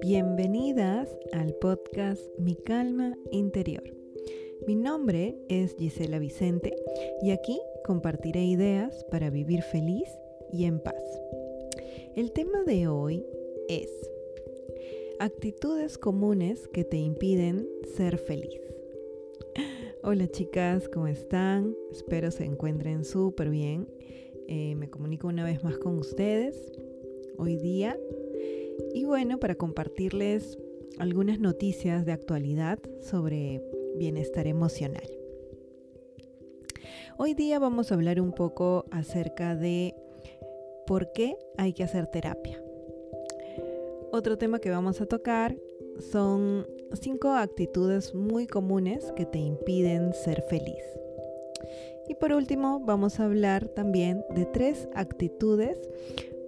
Bienvenidas al podcast Mi Calma Interior. Mi nombre es Gisela Vicente y aquí compartiré ideas para vivir feliz y en paz. El tema de hoy es actitudes comunes que te impiden ser feliz. Hola chicas, ¿cómo están? Espero se encuentren súper bien. Eh, me comunico una vez más con ustedes hoy día y bueno, para compartirles algunas noticias de actualidad sobre bienestar emocional. Hoy día vamos a hablar un poco acerca de por qué hay que hacer terapia. Otro tema que vamos a tocar son cinco actitudes muy comunes que te impiden ser feliz. Y por último, vamos a hablar también de tres actitudes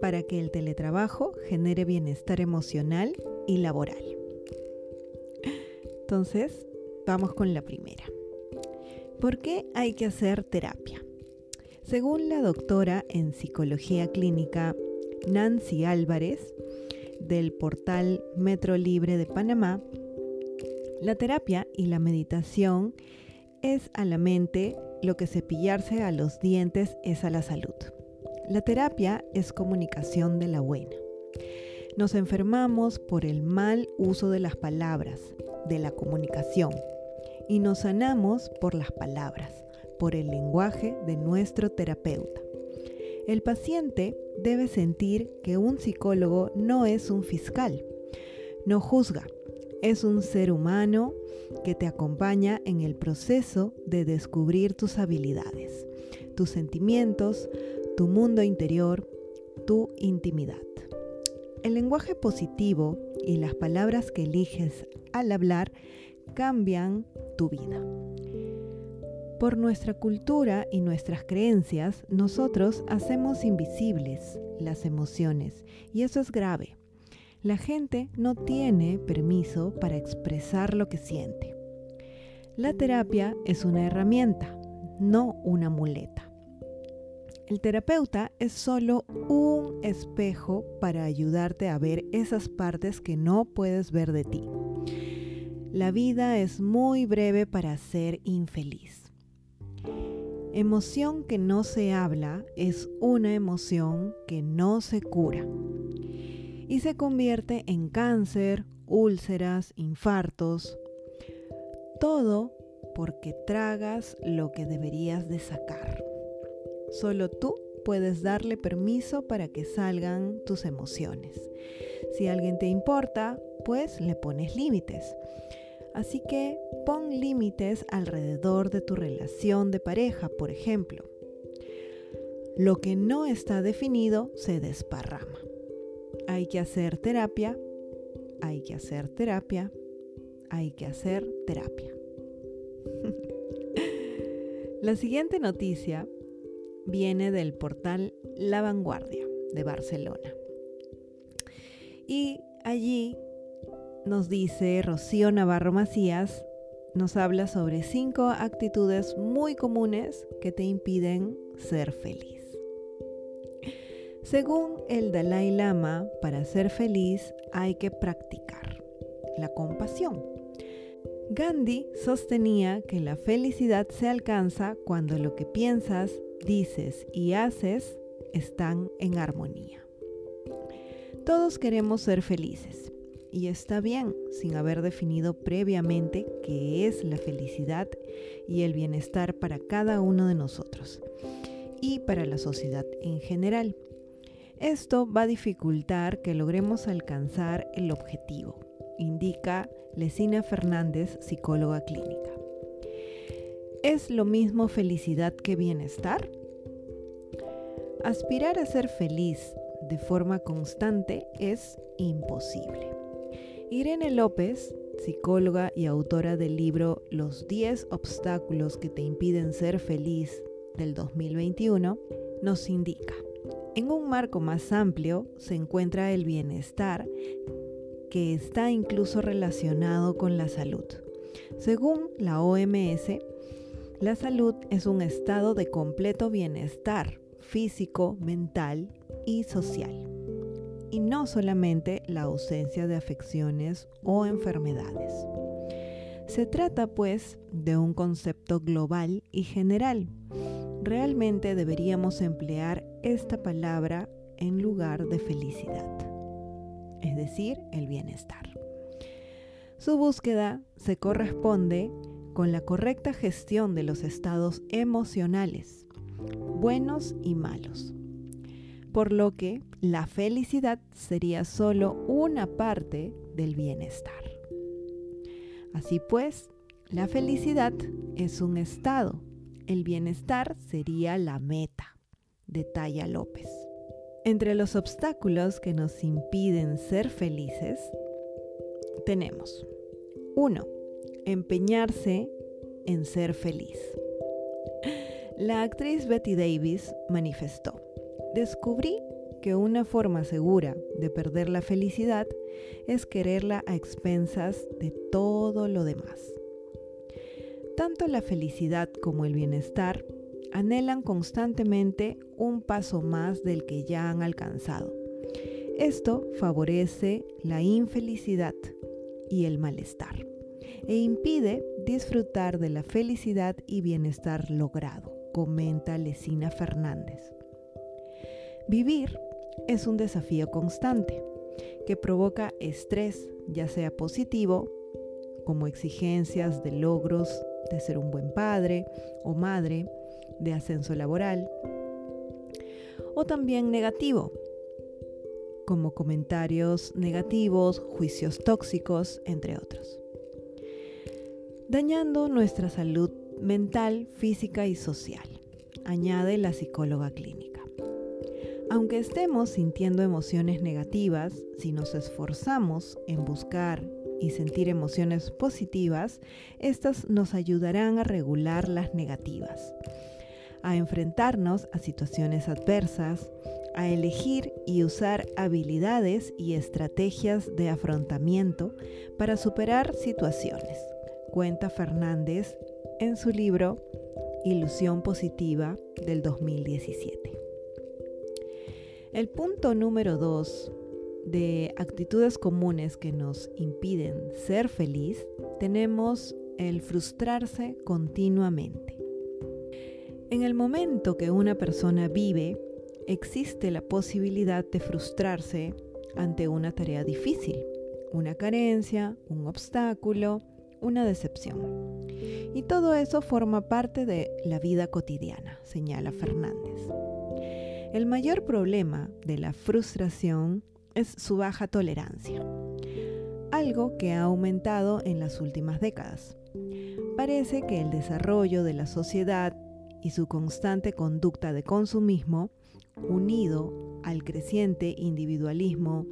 para que el teletrabajo genere bienestar emocional y laboral. Entonces, vamos con la primera. ¿Por qué hay que hacer terapia? Según la doctora en psicología clínica Nancy Álvarez, del portal Metro Libre de Panamá, la terapia y la meditación es a la mente lo que cepillarse a los dientes es a la salud. La terapia es comunicación de la buena. Nos enfermamos por el mal uso de las palabras, de la comunicación, y nos sanamos por las palabras, por el lenguaje de nuestro terapeuta. El paciente debe sentir que un psicólogo no es un fiscal, no juzga, es un ser humano que te acompaña en el proceso de descubrir tus habilidades, tus sentimientos, tu mundo interior, tu intimidad. El lenguaje positivo y las palabras que eliges al hablar cambian tu vida. Por nuestra cultura y nuestras creencias, nosotros hacemos invisibles las emociones y eso es grave. La gente no tiene permiso para expresar lo que siente. La terapia es una herramienta, no una muleta. El terapeuta es solo un espejo para ayudarte a ver esas partes que no puedes ver de ti. La vida es muy breve para ser infeliz. Emoción que no se habla es una emoción que no se cura y se convierte en cáncer, úlceras, infartos, todo porque tragas lo que deberías de sacar. Solo tú puedes darle permiso para que salgan tus emociones. Si alguien te importa, pues le pones límites. Así que pon límites alrededor de tu relación de pareja, por ejemplo. Lo que no está definido se desparrama. Hay que hacer terapia, hay que hacer terapia, hay que hacer terapia. La siguiente noticia viene del portal La Vanguardia de Barcelona. Y allí nos dice Rocío Navarro Macías, nos habla sobre cinco actitudes muy comunes que te impiden ser feliz. Según el Dalai Lama, para ser feliz hay que practicar la compasión. Gandhi sostenía que la felicidad se alcanza cuando lo que piensas, dices y haces están en armonía. Todos queremos ser felices y está bien sin haber definido previamente qué es la felicidad y el bienestar para cada uno de nosotros y para la sociedad en general. Esto va a dificultar que logremos alcanzar el objetivo, indica Lesina Fernández, psicóloga clínica. ¿Es lo mismo felicidad que bienestar? Aspirar a ser feliz de forma constante es imposible. Irene López, psicóloga y autora del libro Los 10 obstáculos que te impiden ser feliz del 2021, nos indica, en un marco más amplio se encuentra el bienestar que está incluso relacionado con la salud. Según la OMS, la salud es un estado de completo bienestar físico, mental y social, y no solamente la ausencia de afecciones o enfermedades. Se trata pues de un concepto global y general. Realmente deberíamos emplear esta palabra en lugar de felicidad, es decir, el bienestar. Su búsqueda se corresponde con la correcta gestión de los estados emocionales, buenos y malos. Por lo que la felicidad sería solo una parte del bienestar. Así pues, la felicidad es un estado, el bienestar sería la meta, detalla López. Entre los obstáculos que nos impiden ser felices, tenemos 1. Empeñarse en ser feliz. La actriz Betty Davis manifestó, descubrí que una forma segura de perder la felicidad es quererla a expensas de todo lo demás. Tanto la felicidad como el bienestar anhelan constantemente un paso más del que ya han alcanzado. Esto favorece la infelicidad y el malestar e impide disfrutar de la felicidad y bienestar logrado, comenta Lesina Fernández. Vivir es un desafío constante que provoca estrés, ya sea positivo, como exigencias de logros de ser un buen padre o madre, de ascenso laboral, o también negativo, como comentarios negativos, juicios tóxicos, entre otros, dañando nuestra salud mental, física y social, añade la psicóloga clínica. Aunque estemos sintiendo emociones negativas, si nos esforzamos en buscar y sentir emociones positivas, estas nos ayudarán a regular las negativas, a enfrentarnos a situaciones adversas, a elegir y usar habilidades y estrategias de afrontamiento para superar situaciones, cuenta Fernández en su libro Ilusión Positiva del 2017. El punto número 2 de actitudes comunes que nos impiden ser feliz, tenemos el frustrarse continuamente. En el momento que una persona vive, existe la posibilidad de frustrarse ante una tarea difícil, una carencia, un obstáculo, una decepción. Y todo eso forma parte de la vida cotidiana, señala Fernández. El mayor problema de la frustración es su baja tolerancia, algo que ha aumentado en las últimas décadas. Parece que el desarrollo de la sociedad y su constante conducta de consumismo, unido al creciente individualismo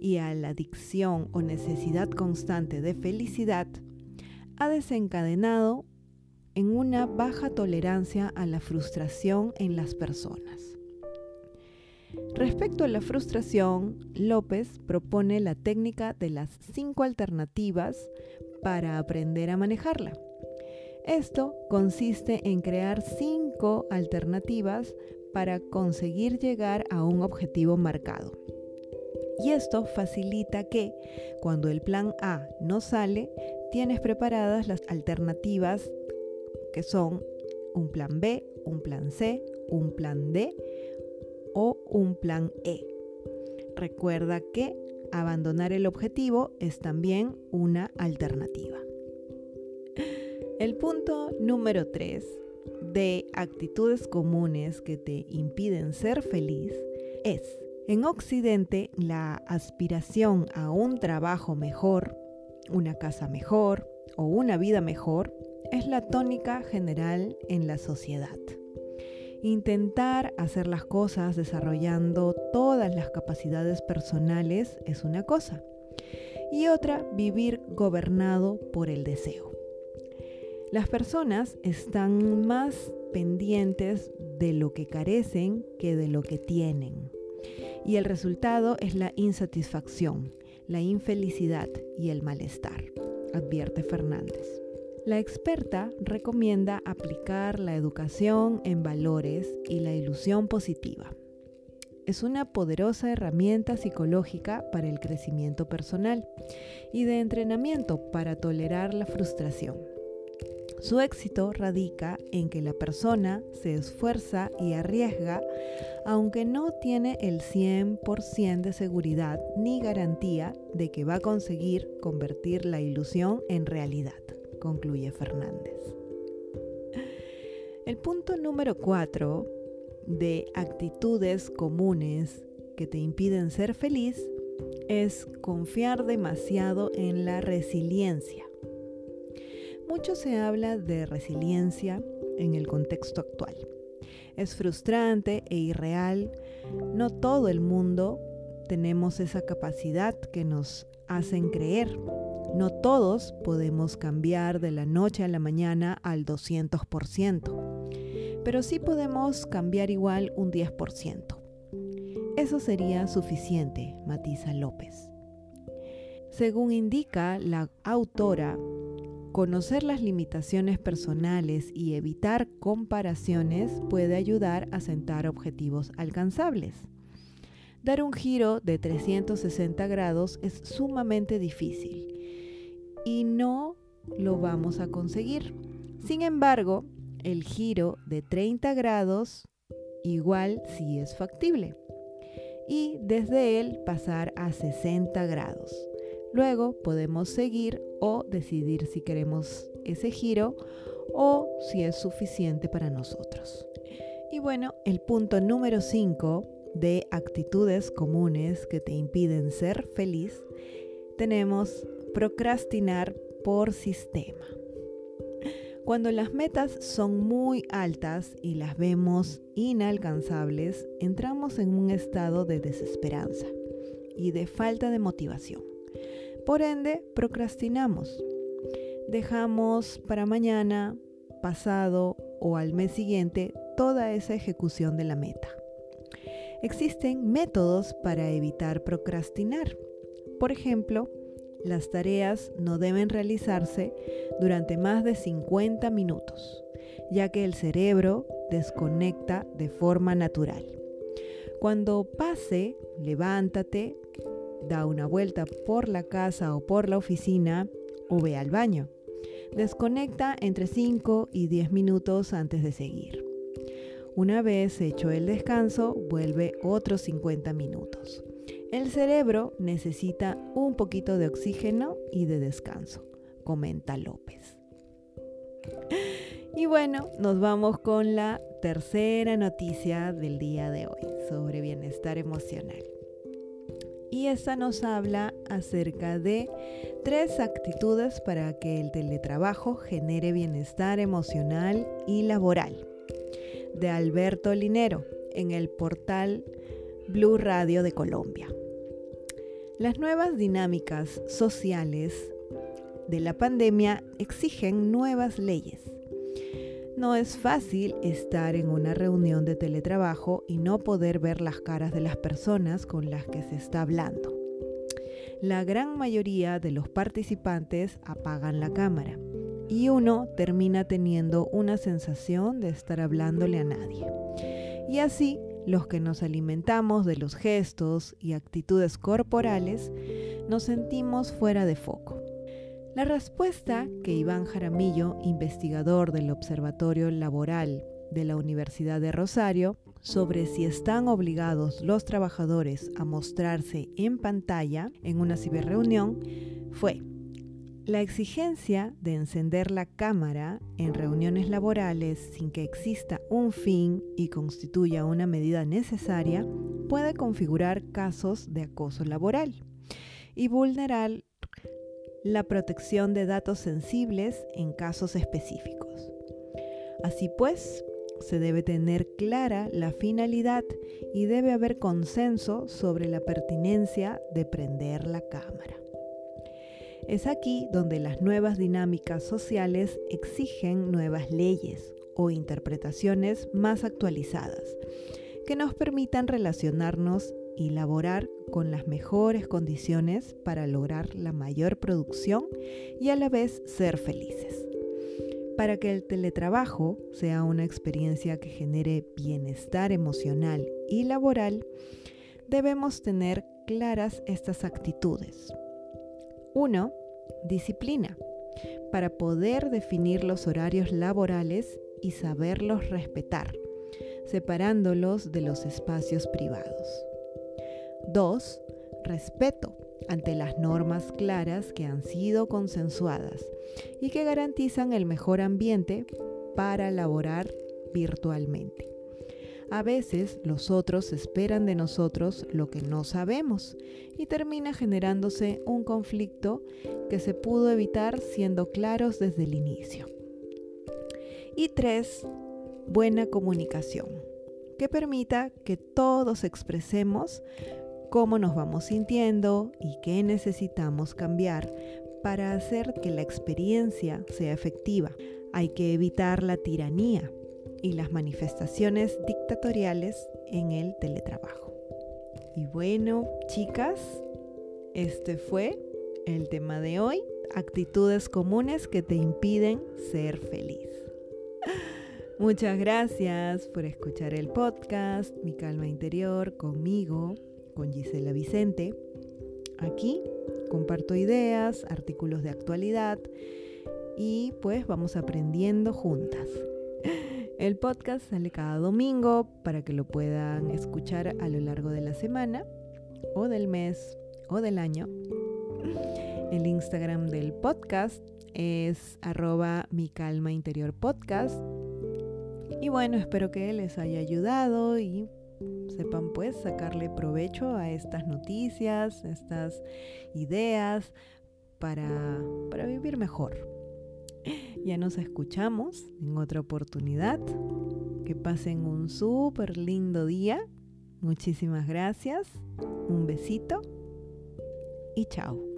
y a la adicción o necesidad constante de felicidad, ha desencadenado en una baja tolerancia a la frustración en las personas. Respecto a la frustración, López propone la técnica de las cinco alternativas para aprender a manejarla. Esto consiste en crear cinco alternativas para conseguir llegar a un objetivo marcado. Y esto facilita que, cuando el plan A no sale, tienes preparadas las alternativas que son un plan B, un plan C, un plan D o un plan E. Recuerda que abandonar el objetivo es también una alternativa. El punto número 3 de actitudes comunes que te impiden ser feliz es, en Occidente, la aspiración a un trabajo mejor, una casa mejor o una vida mejor es la tónica general en la sociedad. Intentar hacer las cosas desarrollando todas las capacidades personales es una cosa y otra vivir gobernado por el deseo. Las personas están más pendientes de lo que carecen que de lo que tienen. Y el resultado es la insatisfacción, la infelicidad y el malestar, advierte Fernández. La experta recomienda aplicar la educación en valores y la ilusión positiva. es una poderosa herramienta psicológica para el crecimiento personal y de entrenamiento para tolerar la frustración. Su éxito radica en que la persona se esfuerza y arriesga aunque no tiene el 100% de seguridad ni garantía de que va a conseguir convertir la ilusión en realidad, concluye Fernández. El punto número 4 de actitudes comunes que te impiden ser feliz es confiar demasiado en la resiliencia. Mucho se habla de resiliencia en el contexto actual. Es frustrante e irreal. No todo el mundo tenemos esa capacidad que nos hacen creer. No todos podemos cambiar de la noche a la mañana al 200%, pero sí podemos cambiar igual un 10%. Eso sería suficiente, matiza López. Según indica la autora, Conocer las limitaciones personales y evitar comparaciones puede ayudar a sentar objetivos alcanzables. Dar un giro de 360 grados es sumamente difícil y no lo vamos a conseguir. Sin embargo, el giro de 30 grados igual sí es factible y desde él pasar a 60 grados. Luego podemos seguir o decidir si queremos ese giro o si es suficiente para nosotros. Y bueno, el punto número 5 de actitudes comunes que te impiden ser feliz, tenemos procrastinar por sistema. Cuando las metas son muy altas y las vemos inalcanzables, entramos en un estado de desesperanza y de falta de motivación. Por ende, procrastinamos. Dejamos para mañana, pasado o al mes siguiente toda esa ejecución de la meta. Existen métodos para evitar procrastinar. Por ejemplo, las tareas no deben realizarse durante más de 50 minutos, ya que el cerebro desconecta de forma natural. Cuando pase, levántate, da una vuelta por la casa o por la oficina o ve al baño. Desconecta entre 5 y 10 minutos antes de seguir. Una vez hecho el descanso, vuelve otros 50 minutos. El cerebro necesita un poquito de oxígeno y de descanso, comenta López. Y bueno, nos vamos con la tercera noticia del día de hoy sobre bienestar emocional y esta nos habla acerca de tres actitudes para que el teletrabajo genere bienestar emocional y laboral. De Alberto Linero en el portal Blue Radio de Colombia. Las nuevas dinámicas sociales de la pandemia exigen nuevas leyes no es fácil estar en una reunión de teletrabajo y no poder ver las caras de las personas con las que se está hablando. La gran mayoría de los participantes apagan la cámara y uno termina teniendo una sensación de estar hablándole a nadie. Y así, los que nos alimentamos de los gestos y actitudes corporales, nos sentimos fuera de foco. La respuesta que Iván Jaramillo, investigador del Observatorio Laboral de la Universidad de Rosario, sobre si están obligados los trabajadores a mostrarse en pantalla en una ciberreunión fue la exigencia de encender la cámara en reuniones laborales sin que exista un fin y constituya una medida necesaria puede configurar casos de acoso laboral y vulnerar la protección de datos sensibles en casos específicos. Así pues, se debe tener clara la finalidad y debe haber consenso sobre la pertinencia de prender la cámara. Es aquí donde las nuevas dinámicas sociales exigen nuevas leyes o interpretaciones más actualizadas que nos permitan relacionarnos y laborar con las mejores condiciones para lograr la mayor producción y a la vez ser felices. Para que el teletrabajo sea una experiencia que genere bienestar emocional y laboral, debemos tener claras estas actitudes. 1. Disciplina, para poder definir los horarios laborales y saberlos respetar, separándolos de los espacios privados. 2. Respeto ante las normas claras que han sido consensuadas y que garantizan el mejor ambiente para laborar virtualmente. A veces los otros esperan de nosotros lo que no sabemos y termina generándose un conflicto que se pudo evitar siendo claros desde el inicio. Y tres, buena comunicación, que permita que todos expresemos cómo nos vamos sintiendo y qué necesitamos cambiar para hacer que la experiencia sea efectiva. Hay que evitar la tiranía y las manifestaciones dictatoriales en el teletrabajo. Y bueno, chicas, este fue el tema de hoy, actitudes comunes que te impiden ser feliz. Muchas gracias por escuchar el podcast Mi Calma Interior conmigo, con Gisela Vicente. Aquí comparto ideas, artículos de actualidad y pues vamos aprendiendo juntas. El podcast sale cada domingo para que lo puedan escuchar a lo largo de la semana o del mes o del año. El Instagram del podcast es arroba mi calma interior podcast. Y bueno, espero que les haya ayudado y sepan pues sacarle provecho a estas noticias, estas ideas para, para vivir mejor. Ya nos escuchamos en otra oportunidad. Que pasen un súper lindo día. Muchísimas gracias. Un besito y chao.